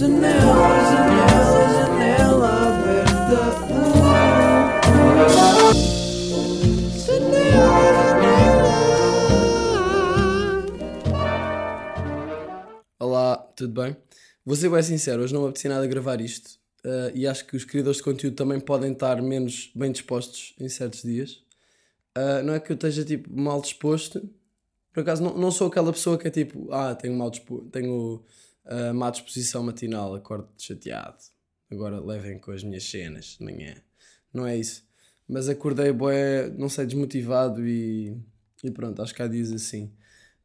Janela, janela, janela aberta. Olá, tudo bem? Vou ser bem sincero, hoje não me apeteci nada gravar isto uh, e acho que os criadores de conteúdo também podem estar menos bem dispostos em certos dias. Uh, não é que eu esteja tipo mal disposto, por acaso não, não sou aquela pessoa que é tipo, ah, tenho, mal dispo tenho uh, má disposição matinal, acordo chateado, agora levem com as minhas cenas de manhã. Não é isso. Mas acordei, boé, não sei, desmotivado e, e pronto, acho que há dias assim.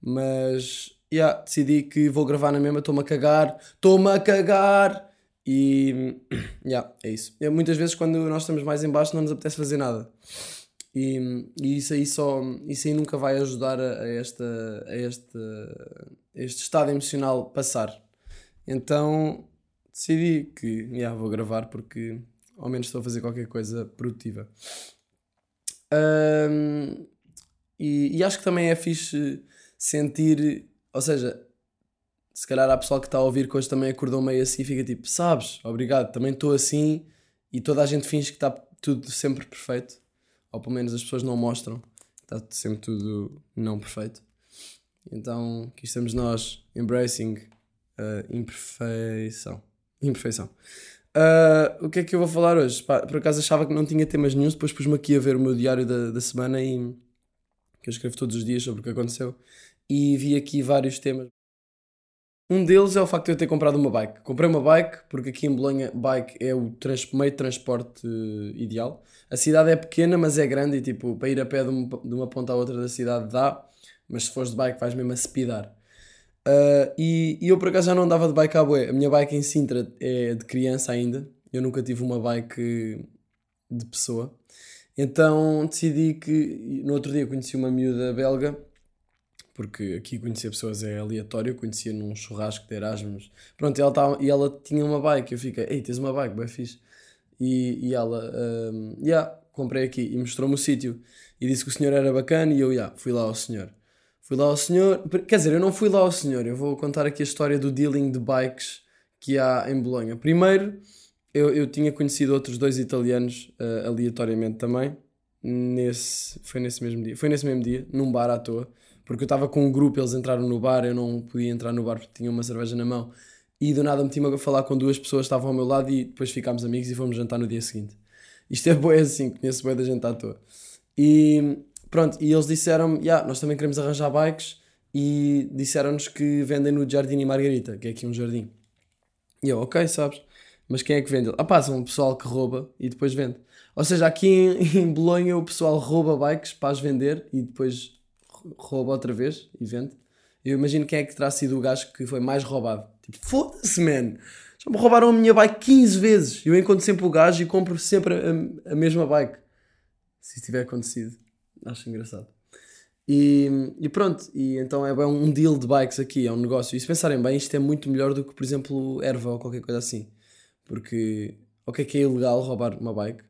Mas yeah, decidi que vou gravar na mesma, estou-me a cagar, estou-me a cagar! E yeah, é isso. É, muitas vezes quando nós estamos mais em baixo não nos apetece fazer nada. E, e isso aí só isso aí nunca vai ajudar a, a esta, a este, a este estado emocional passar. Então decidi que yeah, vou gravar porque ao menos estou a fazer qualquer coisa produtiva. Um, e, e acho que também é fixe sentir ou seja, se calhar há pessoal que está a ouvir que hoje também acordou meio assim e fica tipo, sabes, obrigado, também estou assim e toda a gente finge que está tudo sempre perfeito, ou pelo menos as pessoas não mostram está sempre tudo não perfeito. Então, aqui estamos nós, embracing a imperfeição. Imperfeição. Uh, o que é que eu vou falar hoje? Pá, por acaso achava que não tinha temas nenhum, depois pus-me aqui a ver o meu diário da, da semana e que eu escrevo todos os dias sobre o que aconteceu e vi aqui vários temas. Um deles é o facto de eu ter comprado uma bike. Comprei uma bike porque aqui em Bolonha bike é o meio de transporte uh, ideal. A cidade é pequena, mas é grande e tipo, para ir a pé de uma, de uma ponta à outra da cidade dá, mas se fores de bike vais mesmo a speedar. Uh, e, e, eu por acaso já não andava de bike à boé. A minha bike em Sintra é de criança ainda. Eu nunca tive uma bike de pessoa. Então decidi que no outro dia conheci uma miúda belga porque aqui conhecer pessoas é aleatório, conhecia num churrasco de Erasmus. Pronto, e ela, tava, e ela tinha uma bike, eu fiquei, ei, tens uma bike, bem fixe. E, e ela, um, yeah, comprei aqui e mostrou-me o sítio. E disse que o senhor era bacana e eu, yeah, fui lá ao senhor. Fui lá ao senhor, quer dizer, eu não fui lá ao senhor, eu vou contar aqui a história do dealing de bikes que há em Bolonha. Primeiro, eu, eu tinha conhecido outros dois italianos uh, aleatoriamente também, nesse, foi nesse mesmo dia, foi nesse mesmo dia, num bar à toa porque eu estava com um grupo, eles entraram no bar, eu não podia entrar no bar porque tinha uma cerveja na mão. E do nada meti-me a falar com duas pessoas que estavam ao meu lado e depois ficámos amigos e fomos jantar no dia seguinte. Isto é boa assim, conheço boa da gente à toa. E pronto, e eles disseram-me, yeah, nós também queremos arranjar bikes e disseram-nos que vendem no Jardim e Margarita, que é aqui um jardim. E eu, ok, sabes, mas quem é que vende? Ah pá, são um pessoal que rouba e depois vende. Ou seja, aqui em, em Bolonha o pessoal rouba bikes para as vender e depois rouba outra vez e vende. Eu imagino quem é que terá sido o gajo que foi mais roubado. Tipo, foda-se, man! Já me roubaram a minha bike 15 vezes. Eu encontro sempre o gajo e compro sempre a, a mesma bike. Se isso tiver acontecido. Acho engraçado. E, e, pronto, e então é um deal de bikes aqui, é um negócio. E se pensarem bem, isto é muito melhor do que, por exemplo, erva ou qualquer coisa assim. Porque, ok, que é ilegal roubar uma bike,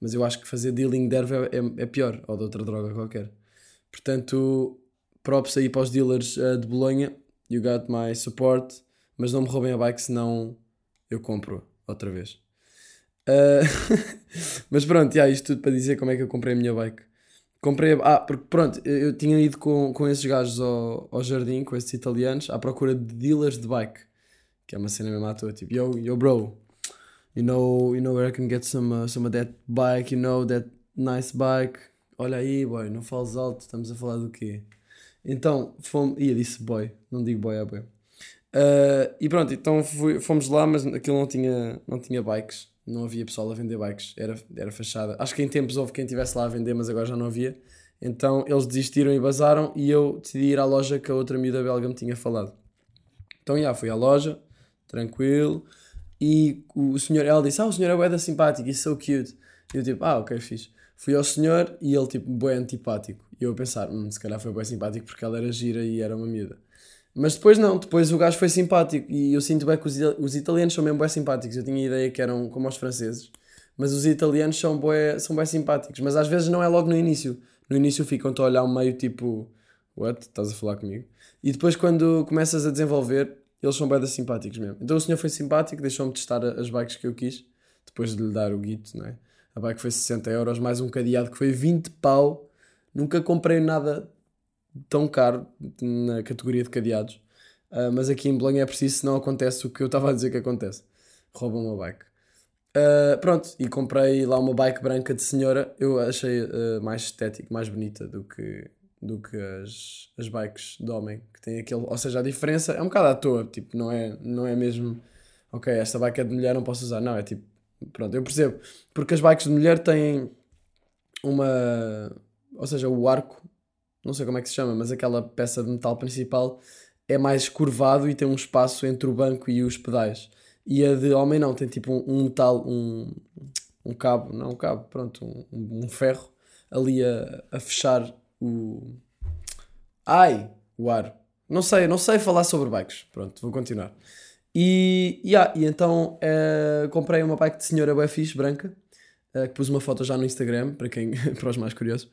mas eu acho que fazer dealing de erva é, é pior, ou de outra droga qualquer. Portanto, props aí para os dealers uh, de Bolonha. You got my support. Mas não me roubem a bike, senão eu compro outra vez. Uh, mas pronto, yeah, isto tudo para dizer como é que eu comprei a minha bike. Comprei, ah, porque pronto, eu, eu tinha ido com, com esses gajos ao, ao jardim, com esses italianos, à procura de dealers de bike, que é uma cena mesmo à toa, tipo, yo, yo bro, you know, you know where I can get some, uh, some of that bike, you know, that nice bike, olha aí, boy, não fales alto, estamos a falar do quê? Então, fomos, ia disse boy, não digo boy, é boy. Uh, e pronto, então fui, fomos lá, mas aquilo não tinha, não tinha bikes, não havia pessoal a vender bikes, era, era fachada. Acho que em tempos houve quem estivesse lá a vender, mas agora já não havia. Então eles desistiram e bazaram e eu decidi ir à loja que a outra miúda belga me tinha falado. Então, já, fui à loja, tranquilo, e o senhor, ela disse, ah, o senhor é bué simpático, e so cute. E eu tipo, ah, ok, fixe. Fui ao senhor e ele, tipo, bem antipático. E eu a pensar, hum, se calhar foi bem simpático porque ela era gira e era uma miúda. Mas depois não, depois o gajo foi simpático. E eu sinto bem que os, os italianos são mesmo bem simpáticos. Eu tinha a ideia que eram como os franceses. Mas os italianos são bem, são bem simpáticos. Mas às vezes não é logo no início. No início ficam-te a olhar meio tipo, what? Estás a falar comigo? E depois quando começas a desenvolver, Eles são bem simpáticos mesmo. Então o senhor foi simpático, deixou-me testar as bikes que eu quis, depois de lhe dar o guito, não é? A bike foi 60 euros, mais um cadeado que foi 20 pau. Nunca comprei nada tão caro na categoria de cadeados. Ah, mas aqui em Belém é preciso, senão acontece o que eu estava a dizer que acontece. Roubam uma bike. Ah, pronto, e comprei lá uma bike branca de senhora. Eu achei ah, mais estético, mais bonita do que, do que as, as bikes de homem, que tem aquele. Ou seja, a diferença é um bocado à toa, tipo, não é, não é mesmo. Ok, esta bike é de mulher, não posso usar. Não, é tipo. Pronto, eu percebo. Porque as bikes de mulher têm uma. Ou seja, o arco, não sei como é que se chama, mas aquela peça de metal principal é mais curvado e tem um espaço entre o banco e os pedais. E a de homem não, tem tipo um, um metal, um, um cabo, não um cabo, pronto, um, um ferro ali a, a fechar o. Ai! O aro. Não sei, não sei falar sobre bikes. Pronto, vou continuar. E, yeah, e então eh, comprei uma bike de senhora bem branca, eh, que pus uma foto já no Instagram, para, quem, para os mais curiosos.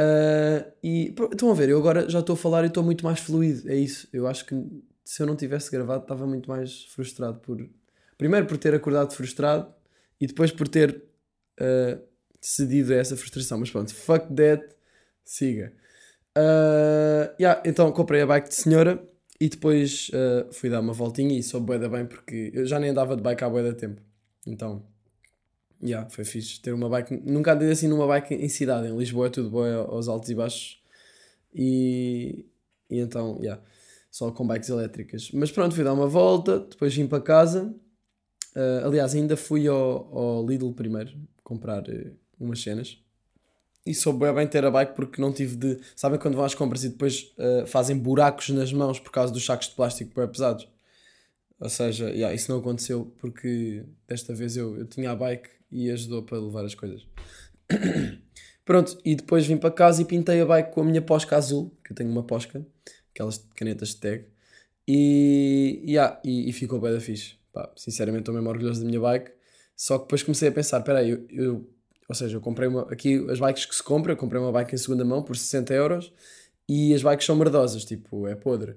Eh, e pr- estão a ver, eu agora já estou a falar e estou muito mais fluido, é isso. Eu acho que se eu não tivesse gravado estava muito mais frustrado por... Primeiro por ter acordado frustrado e depois por ter eh, cedido a essa frustração. Mas pronto, fuck that, siga. Uh, yeah, então comprei a bike de senhora e depois uh, fui dar uma voltinha e sou bué da bem porque eu já nem andava de bike há bué da tempo. Então, yeah, foi fixe ter uma bike. Nunca andei assim numa bike em cidade. Em Lisboa é tudo bué aos altos e baixos. E, e então, yeah, só com bikes elétricas. Mas pronto, fui dar uma volta, depois vim para casa. Uh, aliás, ainda fui ao, ao Lidl primeiro comprar uh, umas cenas. E soube bem ter a bike porque não tive de. Sabem quando vão às compras e depois uh, fazem buracos nas mãos por causa dos sacos de plástico bem pesados? Ou seja, yeah, isso não aconteceu porque desta vez eu, eu tinha a bike e ajudou para levar as coisas. Pronto, e depois vim para casa e pintei a bike com a minha posca azul, que eu tenho uma posca, aquelas canetas de tag, e, yeah, e, e ficou bem da fixe. Pá, sinceramente estou mesmo orgulhoso da minha bike. Só que depois comecei a pensar, peraí, eu, eu ou seja, eu comprei uma, aqui as bikes que se compra, eu comprei uma bike em segunda mão por 60 euros e as bikes são merdosas, tipo, é podre.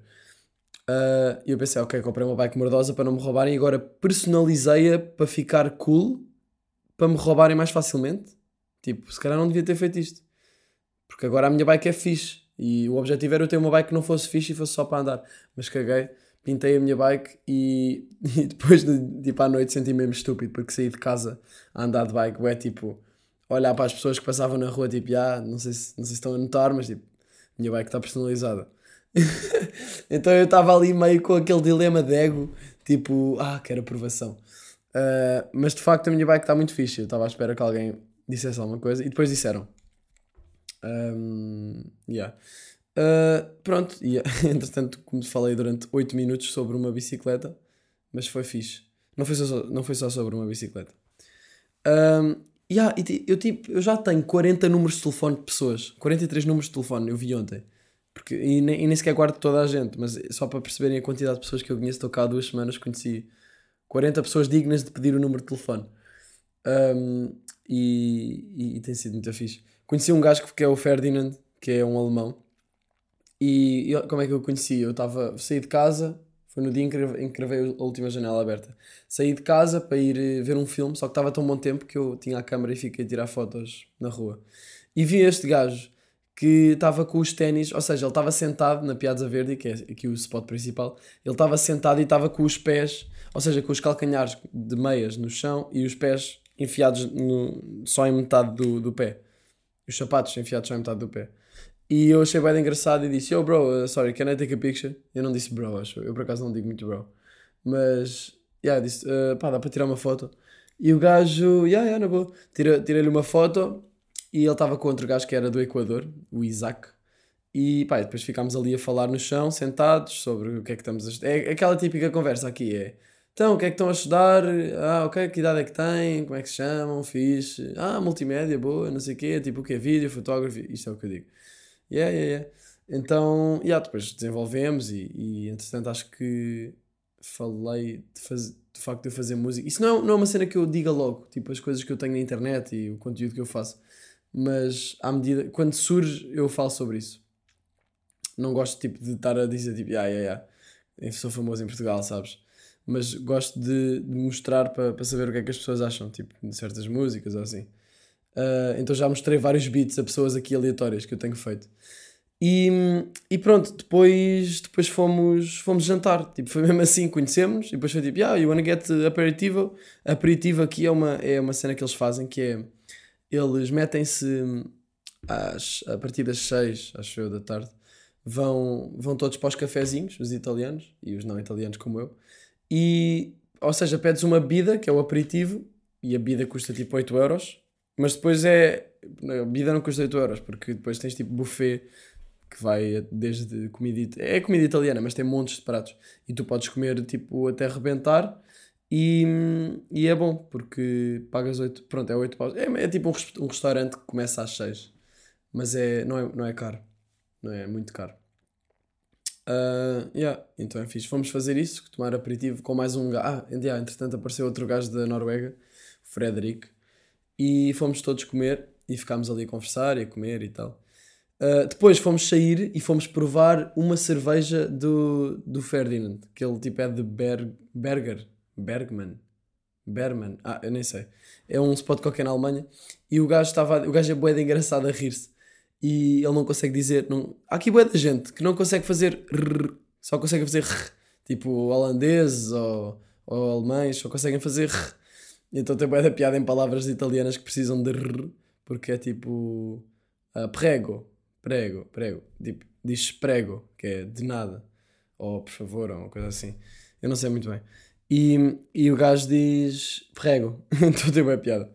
Ah, E eu pensei, ok, comprei uma bike merdosa para não me roubarem e agora personalizei-a para ficar cool, para me roubarem mais facilmente. Tipo, se calhar não devia ter feito isto. Porque agora a minha bike é fixe e o objetivo era eu ter uma bike que não fosse fixe e fosse só para andar. Mas caguei, pintei a minha bike e, e depois, de, tipo, à noite senti-me mesmo estúpido porque saí de casa a andar de bike, é tipo olhar para as pessoas que passavam na rua, tipo, ah, não, sei se, não sei se estão a notar, mas tipo, a minha bike está personalizada. então eu estava ali meio com aquele dilema de ego, tipo, ah, quero aprovação. Ah, mas de facto a minha bike está muito fixe. Eu estava à espera que alguém dissesse alguma coisa e depois disseram. Um, yeah. Ah, pronto, e entretanto, como falei durante 8 minutos sobre uma bicicleta, mas foi fixe. Não foi só, não foi só sobre uma bicicleta. Um, yeah, eu, tipo, eu já tenho 40 números de telefone de pessoas, 43 números de telefone, eu vi ontem. Porque, e, nem, e nem sequer guardo toda a gente, mas só para perceberem a quantidade de pessoas que eu conheço, estou cá há duas semanas, conheci 40 pessoas dignas de pedir o número de telefone. Um, e, e, e tem sido muito fixe. Conheci um gajo que é o Ferdinand, que é um alemão. E como é que eu conheci? Eu estava, saí de casa, foi no dia em que grave- em que gravei a última janela aberta. Saí de casa para ir eh, ver um filme, só que estava tão bom tempo que eu tinha a câmera e fiquei a tirar fotos na rua. E vi este gajo que estava com os ténis, ou seja, ele estava sentado na Piazza Verde, que é aqui o spot principal. Ele estava sentado e estava com os pés, ou seja, com os calcanhares de meias no chão e os pés enfiados no- só em metade do, do pé. Os sapatos enfiados só em metade do pé. E eu achei bem engraçado e disse: Yo, bro, uh, sorry, can I take a picture? Eu não disse bro, acho. Eu por acaso não digo muito bro. Mas, yeah, disse: uh, pá, dá para tirar uma foto. E o gajo, yeah, yeah, na boa. Tirei-lhe uma foto e ele estava com outro gajo que era do Equador, o Isaac. E pá, depois ficámos ali a falar no chão, sentados, sobre o que é que estamos a estudar. É aquela típica conversa aqui: é então, o que é que estão a estudar? Ah, ok, que idade é que têm? Como é que se chamam? Fixe. Ah, multimédia, boa, não sei o quê. Tipo, o quê? Vídeo, fotografia. Isto é o que eu digo. Yeah, yeah, yeah. Então, yeah, depois desenvolvemos e, e entretanto acho que falei de, faz, de facto de eu fazer música. Isso não é, não é uma cena que eu diga logo, tipo as coisas que eu tenho na internet e o conteúdo que eu faço. Mas à medida, quando surge, eu falo sobre isso. Não gosto tipo, de estar a dizer tipo, yeah, yeah. Eu sou famoso em Portugal, sabes? Mas gosto de, de mostrar para saber o que é que as pessoas acham, tipo, de certas músicas ou assim. Ah, então já mostrei vários beats a pessoas aqui aleatórias que eu tenho feito. E, e pronto, depois, depois fomos, fomos jantar. Tipo, foi mesmo assim, conhecemos. E depois foi tipo, yeah, you wanna get aperitivo? Aperitivo aqui é uma, é uma cena que eles fazem que é. Eles metem-se às, a partir das 6, acho eu, da tarde. Vão, vão todos para os cafezinhos, os italianos e os não italianos como eu. E, ou seja, pedes uma bebida, que é o aperitivo, e a bebida custa tipo 8 euros. Mas depois é. A bebida não custa 8 euros, porque depois tens tipo buffet que vai desde comida. É comida italiana, mas tem montes de pratos. E tu podes comer tipo até arrebentar. E, e é bom, porque pagas 8. Pronto, é 8 paus. É, é tipo um, um restaurante que começa às 6. Mas é, não, é, não é caro. Não é muito caro. Ah, yeah, então é fixe. Fomos fazer isso, tomar aperitivo com mais um gajo. Ah, yeah, entretanto apareceu outro gajo da Noruega, o Frederick. E fomos todos comer e ficámos ali a conversar e a comer e tal. Uh, depois fomos sair e fomos provar uma cerveja do, do Ferdinand, que ele tipo é de Berg, Berger, Bergman, Berman, ah, eu nem sei. É um spot qualquer na Alemanha e o gajo estava, o gajo é de engraçado a rir-se e ele não consegue dizer, não, há aqui bué da gente que não consegue fazer rrr, só consegue fazer rrr, tipo holandeses ou, ou alemães só conseguem fazer rrr. Então tem bué da piada em palavras italianas que precisam de rrr, porque é tipo ah, prego, prego, prego. Tipo, diz prego, que é de nada. Ou por favor, ou uma coisa assim. Eu não sei muito bem. E, e o gajo diz prego. então tem bem piada.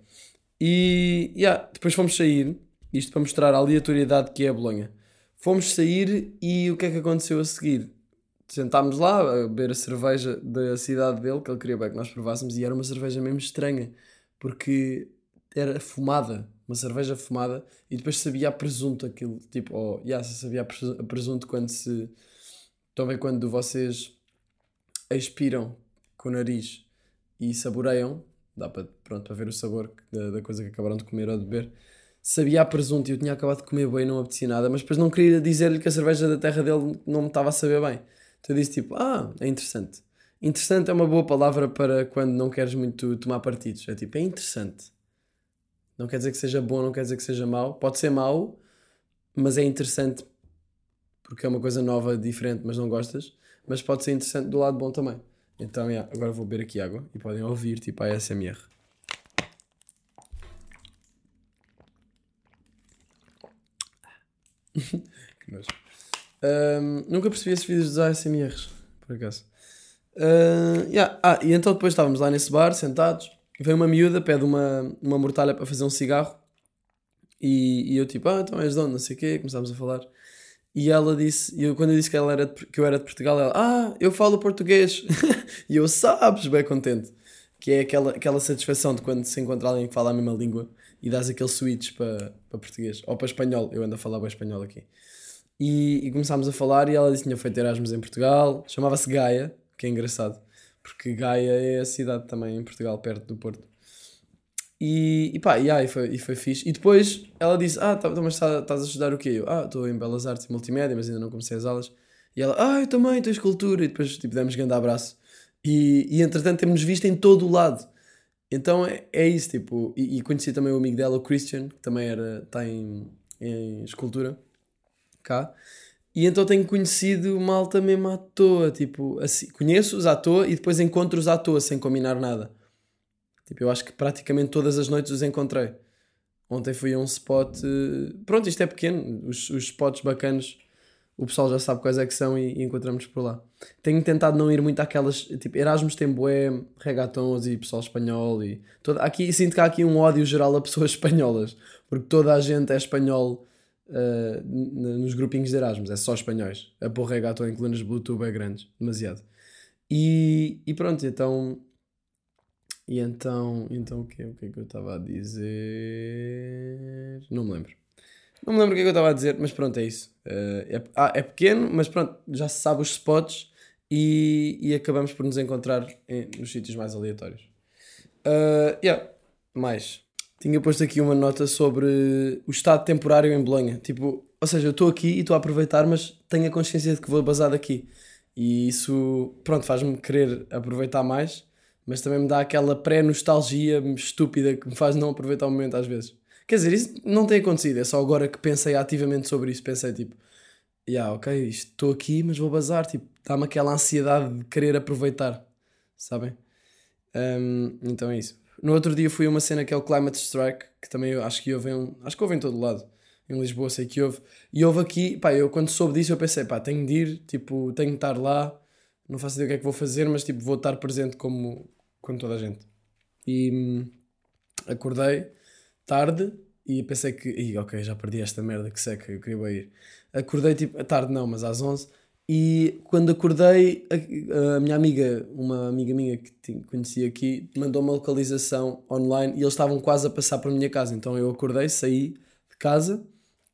E yeah, depois fomos sair. Isto para mostrar a aleatoriedade que é a Bolonha. Fomos sair e o que é que aconteceu a seguir? Sentámos lá a beber a cerveja da cidade dele, que ele queria bem que nós provássemos, e era uma cerveja mesmo estranha, porque era fumada, uma cerveja fumada, e depois sabia a presunto aquilo, tipo, oh, yeah, sabia a a presunto quando se. Estão a ver quando vocês expiram com o nariz e saboreiam, dá para, pronto, para ver o sabor da, da coisa que acabaram de comer ou de beber. Sabia a presunto e eu tinha acabado de comer bem, não me apetecia nada, mas depois não queria dizer-lhe que a cerveja da terra dele não me estava a saber bem. Então eu disse tipo, ah, é interessante. Interessante é uma boa palavra para quando não queres muito tomar partidos. É tipo, é interessante. Não quer dizer que seja bom, não quer dizer que seja mau. Pode ser mau, mas é interessante porque é uma coisa nova, diferente, mas não gostas. Mas pode ser interessante do lado bom também. Então, yeah, agora vou beber aqui água e podem ouvir tipo a ASMR. que nojo. Ahm, nunca percebi esses vídeos dos ASMRs, por acaso. Ah, yeah. Ah, e então depois estávamos lá nesse bar, sentados. Veio uma miúda, pede uma, uma mortalha para fazer um cigarro. E, e eu tipo, ah, então és de onde? Não sei o quê. Começámos a falar. E ela disse, eu, quando eu disse que, ela era de- que eu era de Portugal, ela, ah, eu falo português. e eu, sabes, bem contente. Que é aquela, aquela satisfação de quando se encontra alguém que fala a mesma língua e dás aquele switch para, para português. Ou para espanhol, eu ando a falar bem espanhol aqui. E, e começámos a falar e ela disse que tinha feito Erasmus em Portugal. Chamava-se Gaia, que é engraçado. Porque Gaia é a cidade também em Portugal, perto do Porto. E, e pá, yeah, e, foi, e foi fixe. E depois ela disse: Ah, tá, mas tá- estás a estudar o quê? Eu, ah, estou em Belas Artes e Multimédia, mas ainda não comecei as aulas. E ela: Ah, eu também, estou escultura. E depois tipo, demos grande abraço. E, e entretanto temos visto em todo o lado. Então é, é isso, tipo. E, e conheci também o amigo dela, o Christian, que também era, está em, em escultura cá. E então tenho conhecido malta mesmo à toa, tipo, assim, conheço-os à toa e depois encontro-os à toa, sem combinar nada. Tipo, eu acho que praticamente todas as noites os encontrei. Ontem fui a um spot. eh, Pronto, isto é pequeno. Os, os spots bacanos, o pessoal já sabe quais é que são e, e encontramos por lá. Tenho tentado não ir muito àquelas. Tipo, Erasmus tem bué, regatons e pessoal espanhol. E toda, aqui, sinto que há aqui um ódio geral a pessoas espanholas. Porque toda a gente é espanhol n- nos grupinhos de Erasmus. É só espanhóis. A pôr regaton em colunas Bluetooth é grandes. Demasiado. E, e pronto, então. E então, então o que, o que é que eu estava a dizer? Não me lembro. Não me lembro o que é que eu estava a dizer, mas pronto, é isso. Eh, é, ah, é pequeno, mas pronto, já se sabe os spots e, e acabamos por nos encontrar em- nos sítios mais aleatórios. Uh, yeah, mais. Tinha posto aqui uma nota sobre o estado temporário em Bolonha. Tipo, ou seja, eu estou aqui e estou a aproveitar, mas tenho a consciência de que vou basar daqui. E isso, pronto, faz-me querer aproveitar mais, mas também me dá aquela pré-nostalgia estúpida que me faz não aproveitar o momento às vezes. Quer dizer, isso não tem acontecido, é só agora que pensei ativamente sobre isso. Pensei tipo, yeah, ok, estou aqui, mas vou bazar. Tipo, dá-me aquela ansiedade de querer aproveitar, sabem? Um, então é isso. No outro dia fui a uma cena que é o Climate Strike, que também acho que houve em, acho que houve em todo lado. Em Lisboa sei que houve. E houve aqui, pá, eu quando soube disso eu pensei, pá, tenho de ir, tipo, tenho de estar lá. Não faço ideia o que é que vou fazer, mas tipo, vou estar presente como, como toda a gente. E hum, acordei tarde e pensei que, Ih, ok, já perdi esta merda, que seca, eu queria ir. Acordei tipo, tarde não, mas às 11 e quando acordei, a, a, minha amiga, uma amiga minha que conheci aqui, mandou uma localização online e eles estavam quase a passar para a minha casa. Então eu acordei, saí de casa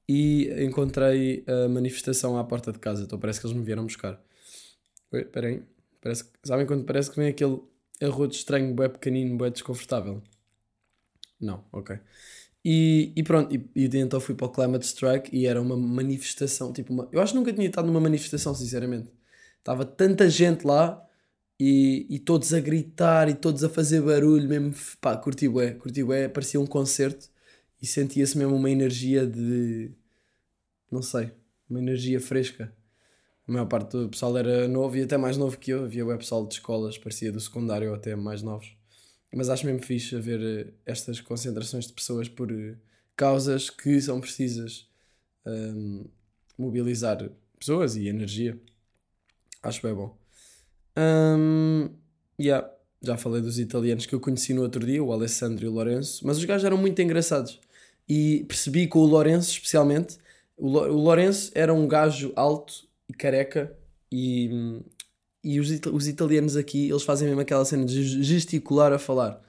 e encontrei a manifestação à porta de casa. Então parece que eles me vieram buscar. Espera aí. Parece, sabem quando parece que vem aquele arroto estranho, bué pequenino, bué desconfortável? Não, ok. E, e pronto, e, e, então fui para o Climate Strike e era uma manifestação, tipo uma, eu acho que nunca tinha estado numa manifestação, sinceramente. Estava tanta gente lá e, e todos a gritar e todos a fazer barulho, mesmo, pá, curti bué, curti bué, parecia um concerto e sentia-se mesmo uma energia de, não sei, uma energia fresca. A maior parte do pessoal era novo e até mais novo que eu, havia o pessoal de escolas, parecia do secundário até mais novos. Mas acho mesmo fixe haver eh, estas concentrações de pessoas por eh, causas que são precisas um, mobilizar pessoas e energia. Acho bem bom. Um, yeah, já falei dos italianos que eu conheci no outro dia, o Alessandro e o Lourenço, mas os gajos eram muito engraçados. E percebi que o Lourenço, especialmente, o, o Lourenço era um gajo alto careca e e os, os italianos aqui, eles fazem mesmo aquela cena de gesticular a falar.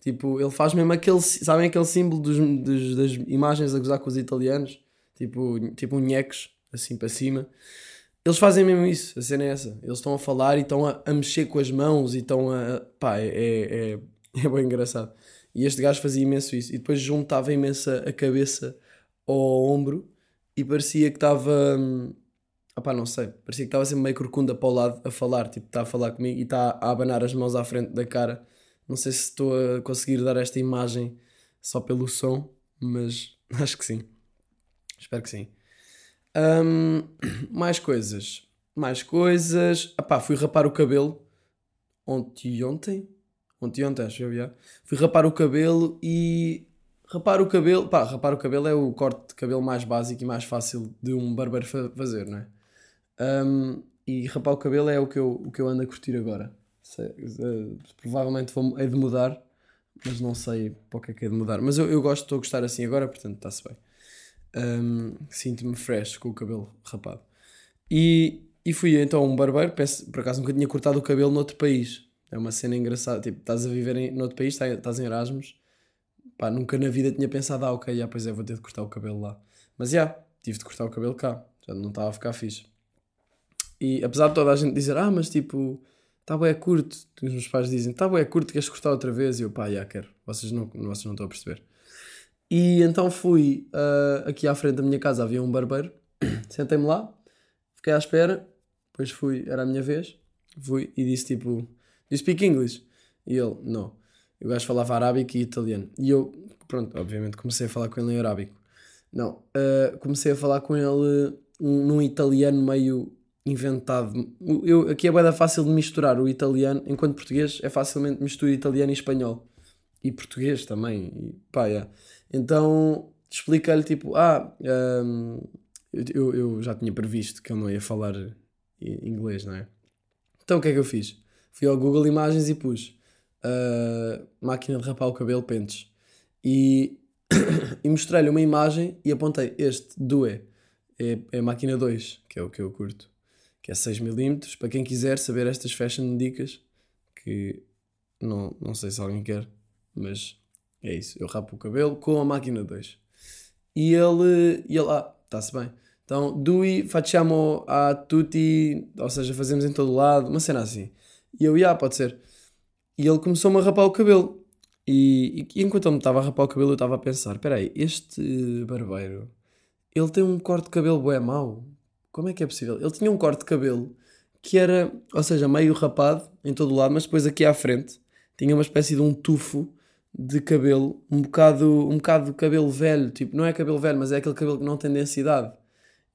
Tipo, ele faz mesmo aquele. Sabem aquele símbolo dos, dos, das imagens a gozar com os italianos? Tipo, tipo nhecos, assim para cima. Eles fazem mesmo isso, a cena é essa. Eles estão a falar e estão a, a mexer com as mãos e estão a. pá, é, é, é, é bem engraçado. E este gajo fazia imenso isso. E depois juntava imensa a cabeça ao ombro e parecia que estava. Hum, Opá, não sei. Parecia que estava sempre meio corcunda para o lado a falar. Tipo, está a falar comigo e está a abanar as mãos à frente da cara. Não sei se estou a conseguir dar esta imagem só pelo som, mas acho que sim. Espero que sim. Um, mais coisas. Mais coisas. Opá, fui rapar o cabelo ontem. Ontem? Ontem, ontem, acho eu, já. Fui rapar o cabelo e rapar o cabelo, pá, rapar o cabelo é o corte de cabelo mais básico e mais fácil de um barbeiro fazer, não é? Um, e rapar o cabelo é o que eu, o que eu ando a curtir agora. Sei, uh, provavelmente vou, é de mudar, mas não sei para o que é que é de mudar. Mas eu, eu gosto, estou a gostar assim agora, portanto está-se bem. Um, Sinto-me fresh com o cabelo rapado. E, e fui então a um barbeiro, penso, por acaso nunca tinha cortado o cabelo noutro país. É uma cena engraçada. Tipo, estás a viver em, noutro país, estás em Erasmus. Pá, nunca na vida tinha pensado, ah, ok, já, pois é, vou ter de cortar o cabelo lá. Mas já, tive de cortar o cabelo cá. Já não estava a ficar fixe. E apesar de toda a gente dizer, ah, mas tipo, está bem, é curto. Os meus pais dizem, está bem, é curto, queres cortar outra vez? E eu, pá, já quero. Vocês não, vocês não estão a perceber. E então fui uh, aqui à frente da minha casa, havia um barbeiro. Sentei-me lá, fiquei à espera. Depois fui, era a minha vez. Fui e disse tipo, do you speak English? E ele, não. O gajo falava arábico e italiano. E eu, pronto, obviamente comecei a falar com ele em arábico. Não, uh, comecei a falar com ele um, num italiano meio inventado. Eu, aqui é bem fácil de misturar o italiano, enquanto português é facilmente mistura italiano e espanhol. E português também. E, pá, yeah. Então explica-lhe tipo, ah, um, eu, eu já tinha previsto que ele não ia falar inglês, não é? Então o que é que eu fiz? Fui ao Google Imagens e pus uh, máquina de rapar o cabelo pentes. E, e mostrei-lhe uma imagem e apontei este Due. É, é máquina 2, que é o que eu curto que é 6mm, para quem quiser saber estas fashion dicas, que não, não sei se alguém quer, mas é isso. Eu rapo o cabelo com a máquina 2. E ele, e ele ah, está-se bem. Então, dui facciamo a tutti, ou seja, fazemos em todo lado, uma cena assim. E eu, ah, pode ser. E ele começou-me a rapar o cabelo. E, e, enquanto ele me estava a rapar o cabelo, eu estava a pensar: espera aí, este barbeiro, ele tem um corte de cabelo bué mau. Como é que é possível? Ele tinha um corte de cabelo que era, ou seja, meio rapado em todo o lado, mas depois aqui à frente tinha uma espécie de um tufo de cabelo, um bocado, um bocado de cabelo velho, tipo, não é cabelo velho, mas é aquele cabelo que não tem densidade.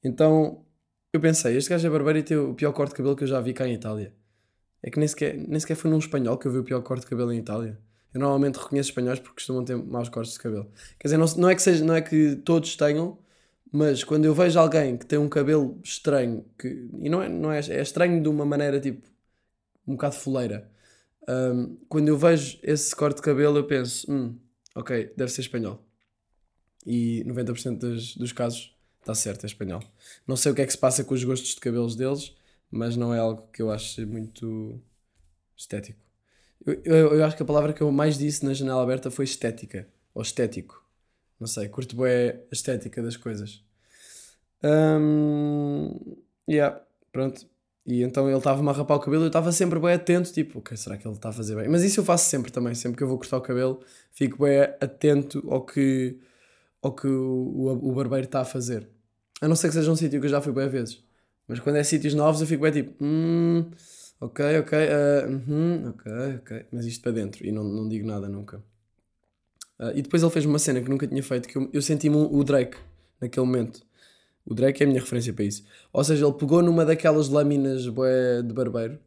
Então eu pensei, este gajo é barbeiro e tem o pior corte de cabelo que eu já vi cá em Itália. É que nem sequer, nem sequer foi num espanhol que eu vi o pior corte de cabelo em Itália. Eu normalmente reconheço espanhóis porque costumam ter maus cortes de cabelo. Quer dizer, não, não, é que seja, não é que todos tenham, mas quando eu vejo alguém que tem um cabelo estranho, que, e não é, não é, é estranho de uma maneira tipo um bocado foleira, um, quando eu vejo esse corte de cabelo, eu penso, hum, ok, deve ser espanhol. E 90% dos, dos casos está certo, é espanhol. Não sei o que é que se passa com os gostos de cabelos deles, mas não é algo que eu acho muito estético. Eu, eu, eu acho que a palavra que eu mais disse na janela aberta foi estética, ou estético. Não sei, curto bem a estética das coisas. Um, yeah, pronto. E então ele estava-me a rapar o cabelo e eu estava sempre bem atento, tipo, ok, será que ele está a fazer bem? Mas isso eu faço sempre também, sempre que eu vou cortar o cabelo, fico bem atento ao que, ao que o, o, o barbeiro está a fazer. A não ser que seja um sítio que eu já fui bem vezes. Mas quando é sítios novos eu fico bem tipo, hum, ok, ok, uh, uhum, ok, ok. Mas isto para dentro e não, não digo nada nunca. Uh, e depois ele fez uma cena que nunca tinha feito, que eu, eu senti-me o Drake naquele momento. O Drake é a minha referência para isso. Ou seja, ele pegou numa daquelas lâminas bué, de barbeiro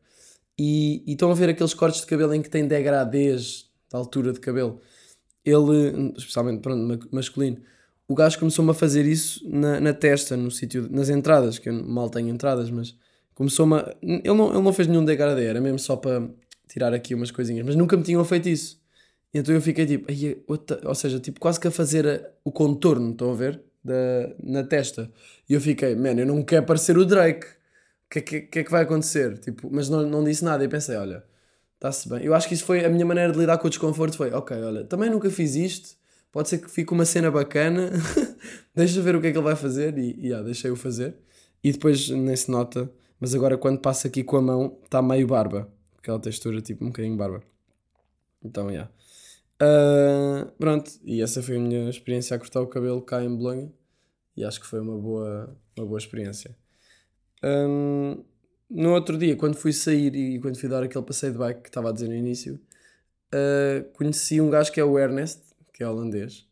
e, e estão a ver aqueles cortes de cabelo em que tem degradês da altura de cabelo. Ele, especialmente pronto, masculino, o gajo começou-me a fazer isso na, na testa, no sítio, nas entradas, que eu mal tenho entradas, mas começou-me a. Ele não, ele não fez nenhum degradê, era mesmo só para tirar aqui umas coisinhas, mas nunca me tinham feito isso. Então eu fiquei tipo, ou seja, tipo quase que a fazer o contorno, estão a ver? Da, na testa. E eu fiquei, mano, eu não quero parecer o Drake. O que, que, que, é que vai acontecer? Tipo, mas não, não disse nada e pensei, olha, está-se bem. Eu acho que isso foi a minha maneira de lidar com o desconforto. Foi, ok, olha, também nunca fiz isto. Pode ser que fique uma cena bacana. Deixa ver o que é que ele vai fazer. E, e yeah, deixei-o fazer. E depois nem se nota. Mas agora quando passa aqui com a mão, está meio barba. Aquela textura, tipo um bocadinho barba. Então, yeah. Uh, pronto, e essa foi a minha experiência a cortar o cabelo cá em Bolonha e acho que foi uma boa, uma boa experiência. Um, no outro dia, quando fui sair e quando fui dar aquele passeio de bike que estava a dizer no início, uh, conheci um gajo que é o Ernest, que é holandês,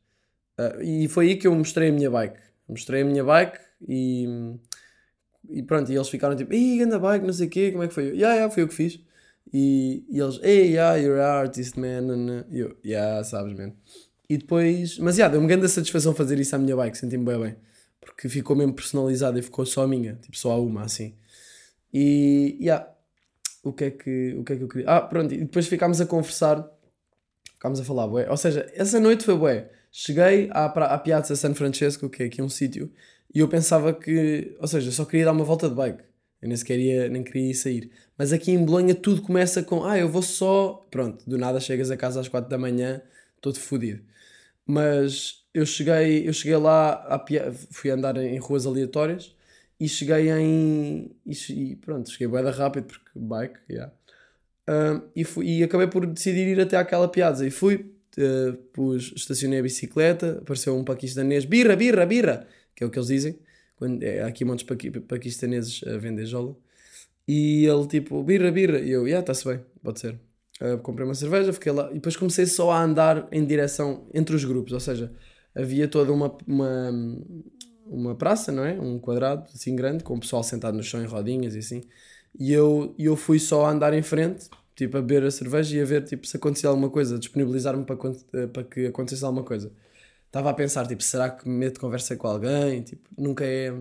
uh, e foi aí que eu mostrei a minha bike. Mostrei a minha bike e, e pronto, e eles ficaram tipo, ih, anda bike, não sei o quê, como é que foi? Ya, yeah, yeah, foi eu que fiz. E, e eles, hey, yeah, you're an artist, man. E eu, yeah, sabes, man. E depois, mas yeah, deu-me grande satisfação fazer isso à minha bike, senti-me bem bem. Porque ficou mesmo personalizado e ficou só a minha, tipo só a uma, assim. E, yeah, o que é que, o que, é que eu queria? Ah, pronto, e depois ficámos a conversar, ficámos a falar, bué. Ou seja, essa noite foi bué. Cheguei à, à Piazza San Francesco, que é aqui um sítio, e eu pensava que, ou seja, só queria dar uma volta de bike. Eu nem sequer ia, nem queria ir sair. Mas aqui em Bolonha tudo começa com, ah, eu vou só. Pronto, do nada chegas a casa às 4 da manhã, todo fodido. Mas eu cheguei, eu cheguei lá, a, fui andar em ruas aleatórias e cheguei em. E, pronto, cheguei bem rápido porque bike, yeah. Um, e, fui, e acabei por decidir ir até àquela piazza e fui, uh, pus, estacionei a bicicleta, apareceu um paquistanês, birra, birra, birra, que é o que eles dizem. Quando, é, há aqui muitos paqui, paquistaneses a vender jola. E ele tipo, birra, birra. E eu, já, yeah, está-se bem, pode ser. Uh, comprei uma cerveja, fiquei lá. E depois comecei só a andar em direção entre os grupos. Ou seja, havia toda uma, uma, uma praça, não é? Um quadrado assim grande, com o pessoal sentado no chão em rodinhas e assim. E eu, eu fui só a andar em frente, tipo, a beber a cerveja e a ver tipo, se acontecia alguma coisa, disponibilizar-me para, para que acontecesse alguma coisa estava a pensar, tipo, será que me meto conversa com alguém? Tipo, nunca é,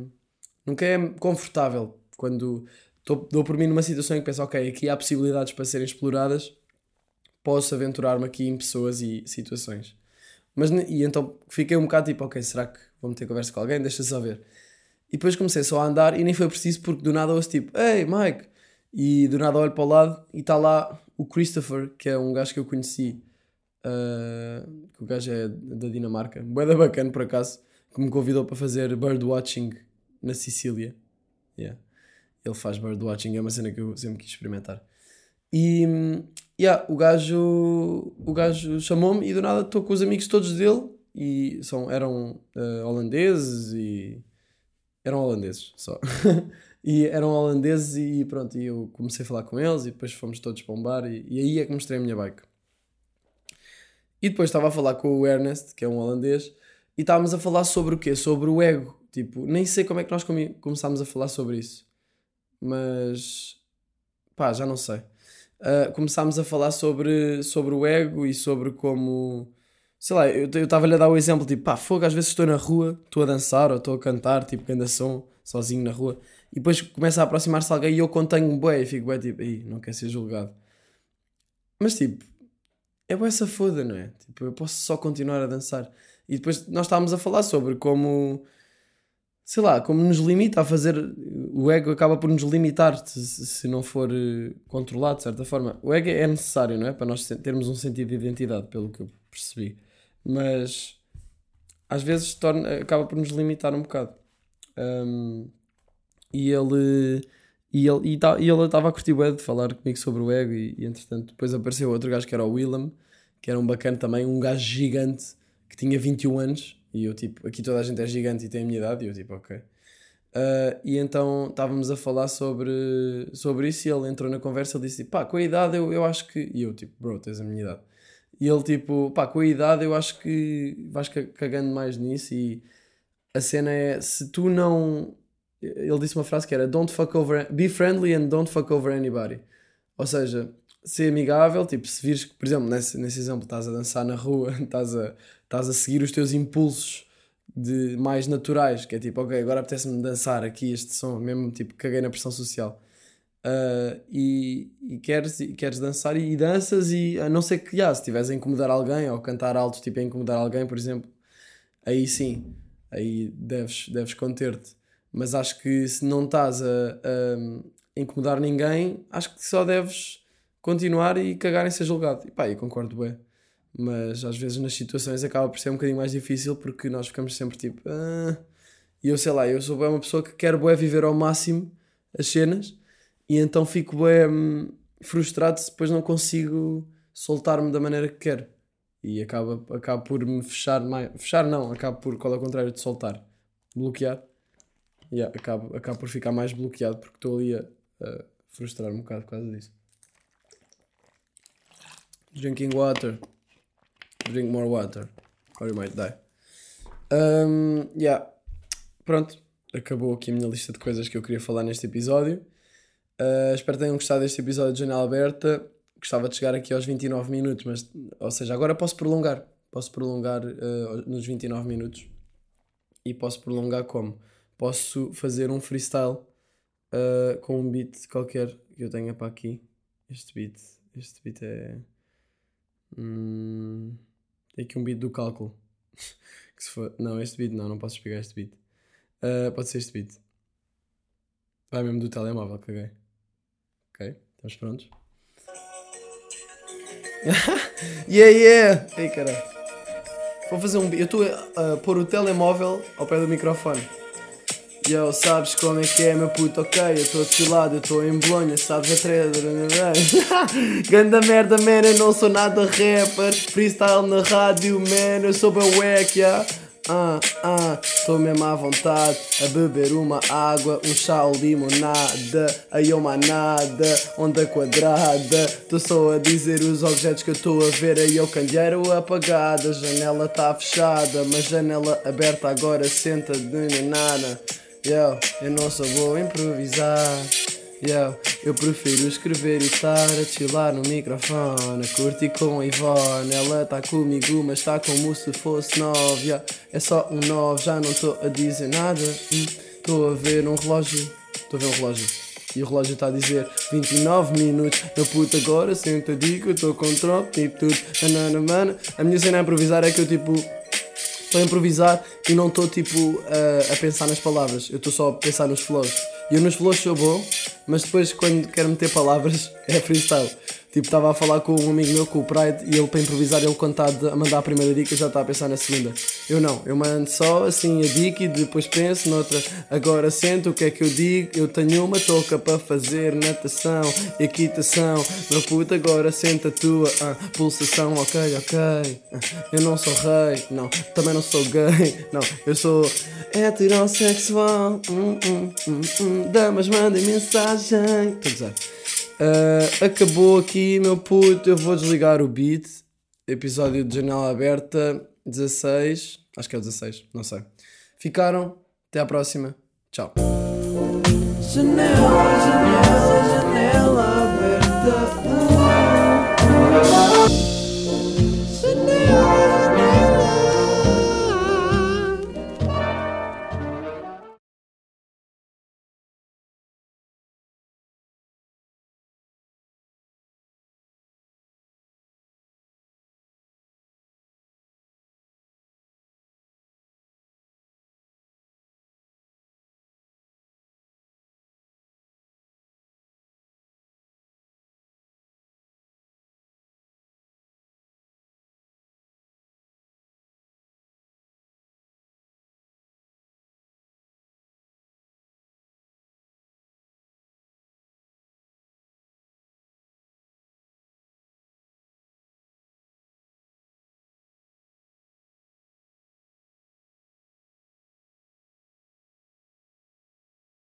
nunca é confortável quando tô, dou por mim numa situação em que penso, ok, aqui há possibilidades para serem exploradas, posso aventurar-me aqui em pessoas e situações. Mas, e então fiquei um bocado tipo, ok, será que vou meter conversa com alguém? Deixa só ver. E depois comecei só a andar e nem foi preciso porque do nada ouço tipo, hey Mike! E do nada olho para o lado e está lá o Christopher, que é um gajo que eu conheci Uh, que o gajo é da Dinamarca, boeda bacana por acaso, que me convidou para fazer birdwatching na Sicília. Yeah. Ele faz birdwatching, é uma cena que eu sempre quis experimentar. E yeah, o gajo, o gajo chamou-me e do nada estou com os amigos todos dele e são, eram uh, holandeses e eram holandeses só. E eram holandeses e pronto, e eu comecei a falar com eles e depois fomos todos para um bar e, e aí é que mostrei a minha bike. E depois estava a falar com o Ernest, que é um holandês, e estávamos a falar sobre o quê? Sobre o ego. Tipo, nem sei como é que nós come- começámos a falar sobre isso. Mas. pá, já não sei. Ah, começámos a falar sobre, sobre o ego e sobre como. Sei lá, eu estava-lhe a dar o exemplo, tipo, pá, fogo, às vezes estou na rua, estou a dançar ou estou a cantar, tipo, canta som, sozinho na rua, e depois começa a aproximar-se alguém e eu contenho bué e fico bué, tipo, aí, não quer ser julgado. Mas, tipo, é essa foda, não é? Tipo, eu posso só continuar a dançar. E depois nós estávamos a falar sobre como, sei lá, como nos limita a fazer. O ego acaba por nos limitar se, se não for eh, controlado de certa forma. O ego é necessário, não é? Para nós termos um sentido de identidade, pelo que eu percebi. Mas às vezes torna, acaba por nos limitar um bocado. Um, e ele. E ele e ta- e estava a curtir bué de falar comigo sobre o ego e, e entretanto depois apareceu outro gajo que era o Willem, que era um bacana também, um gajo gigante que tinha 21 anos e eu tipo, aqui toda a gente é gigante e tem a minha idade e eu tipo, ok. Ah, e então estávamos a falar sobre, sobre isso e ele entrou na conversa e disse pá, com a idade eu, eu acho que... E eu tipo, bro, tens a minha idade. E ele tipo, pá, com a idade eu acho que vais ca- cagando mais nisso e a cena é, se tu não... Ele disse uma frase que era don't fuck over... Be friendly and don't fuck over anybody. Ou seja, ser amigável, tipo, se vires que, por exemplo, nesse, nesse exemplo, estás a dançar na rua, estás a, estás a seguir os teus impulsos de mais naturais, que é tipo, ok, agora apetece-me dançar aqui este som, mesmo tipo, caguei na pressão social. Ah, e, e queres, e queres dançar e, danças e a não ser que, já, se estiveres a incomodar alguém ou cantar alto, tipo, a incomodar alguém, por exemplo, aí sim, aí deves, deves conter-te. Mas acho que se não estás a, a incomodar ninguém, acho que só deves continuar e cagar em ser julgado. E pá, eu concordo bem. Mas às vezes nas situações acaba por ser um bocadinho mais difícil porque nós ficamos sempre tipo. "Ah", E eu sei lá, eu sou bué uma pessoa que quer bué viver ao máximo as cenas e então fico bué hum, frustrado se depois não consigo soltar-me da maneira que quero. E acaba, acaba por me fechar mais. Fechar não, acaba por, qual é o contrário de soltar? Bloquear. Yeah, acabo, acabo por ficar mais bloqueado porque estou ali a, a frustrar um bocado por causa disso. Drinking water. Drink more water. Or you might die. Um, yeah. Pronto. Acabou aqui a minha lista de coisas que eu queria falar neste episódio. Uh, espero que tenham gostado deste episódio de Janela Aberta. Gostava de chegar aqui aos 29 minutos, mas, ou seja, agora posso prolongar. Posso prolongar uh, nos 29 minutos. E posso prolongar como? Posso fazer um freestyle uh, com um beat qualquer que eu tenha para aqui. Este beat. Este beat é. Hum, tem aqui um beat do cálculo. que se for... Não, este beat não, não posso explicar este beat. Uh, pode ser este beat. Vai mesmo do telemóvel, caguei. Ok, estamos prontos? yeah, yeah! Ei, caralho. Vou fazer um. Eu estou a, a pôr o telemóvel ao pé do microfone. Yo, sabes como é que é, meu puto? Ok, eu estou desfilado, eu estou em Bolonha, sabes a treta. Ganda merda, man, eu não sou nada rapper. Freestyle na rádio, man, eu sou bem wack, yeah. Ah, ah, estou mesmo à vontade a beber uma água, um chá ou limonada, aí uma nada, onda quadrada. Estou só a dizer os objetos que eu estou a ver, aí o candeeiro apagado, a janela tá fechada, mas janela aberta agora senta de nada. Yo, eu não sou bom a improvisar. Yo, eu prefiro escrever e estar a chilar no microfone. A curtir com a Ivone. Ela tá comigo, mas tá como se fosse nove. Yeah, é só um nove, já não estou a dizer nada. Estou a ver um relógio. Estou a ver um relógio. E o relógio está a dizer 29 minutos. Meu puto, agora senta digo, eu estou com troco, tipo tudo. Nanana, mana. A minha cena a improvisar é que eu tipo estou a improvisar e não estou tipo a, a pensar nas palavras, eu estou só a pensar nos flows. E eu nos flows sou bom, mas depois quando quero meter palavras é freestyle. Tipo, estava a falar com um amigo meu, com o Pride, e ele para improvisar, ele quando está a mandar a primeira dica já está a pensar na segunda. Eu não, eu mando só assim a dica e depois penso noutra. Agora sento o que é que eu digo. Eu tenho uma touca para fazer natação, equitação. Meu puto, agora senta a tua ah, pulsação. Ok, ok. Ah, eu não sou rei, não, também não sou gay, não, eu sou heterossexual. Hum, hum, hum, hum. Damas, mandem mensagem. Uh, acabou aqui, meu puto. Eu vou desligar o beat. Episódio de janela aberta 16. Acho que é o 16, não sei. Ficaram. Até à próxima. Tchau. Janela.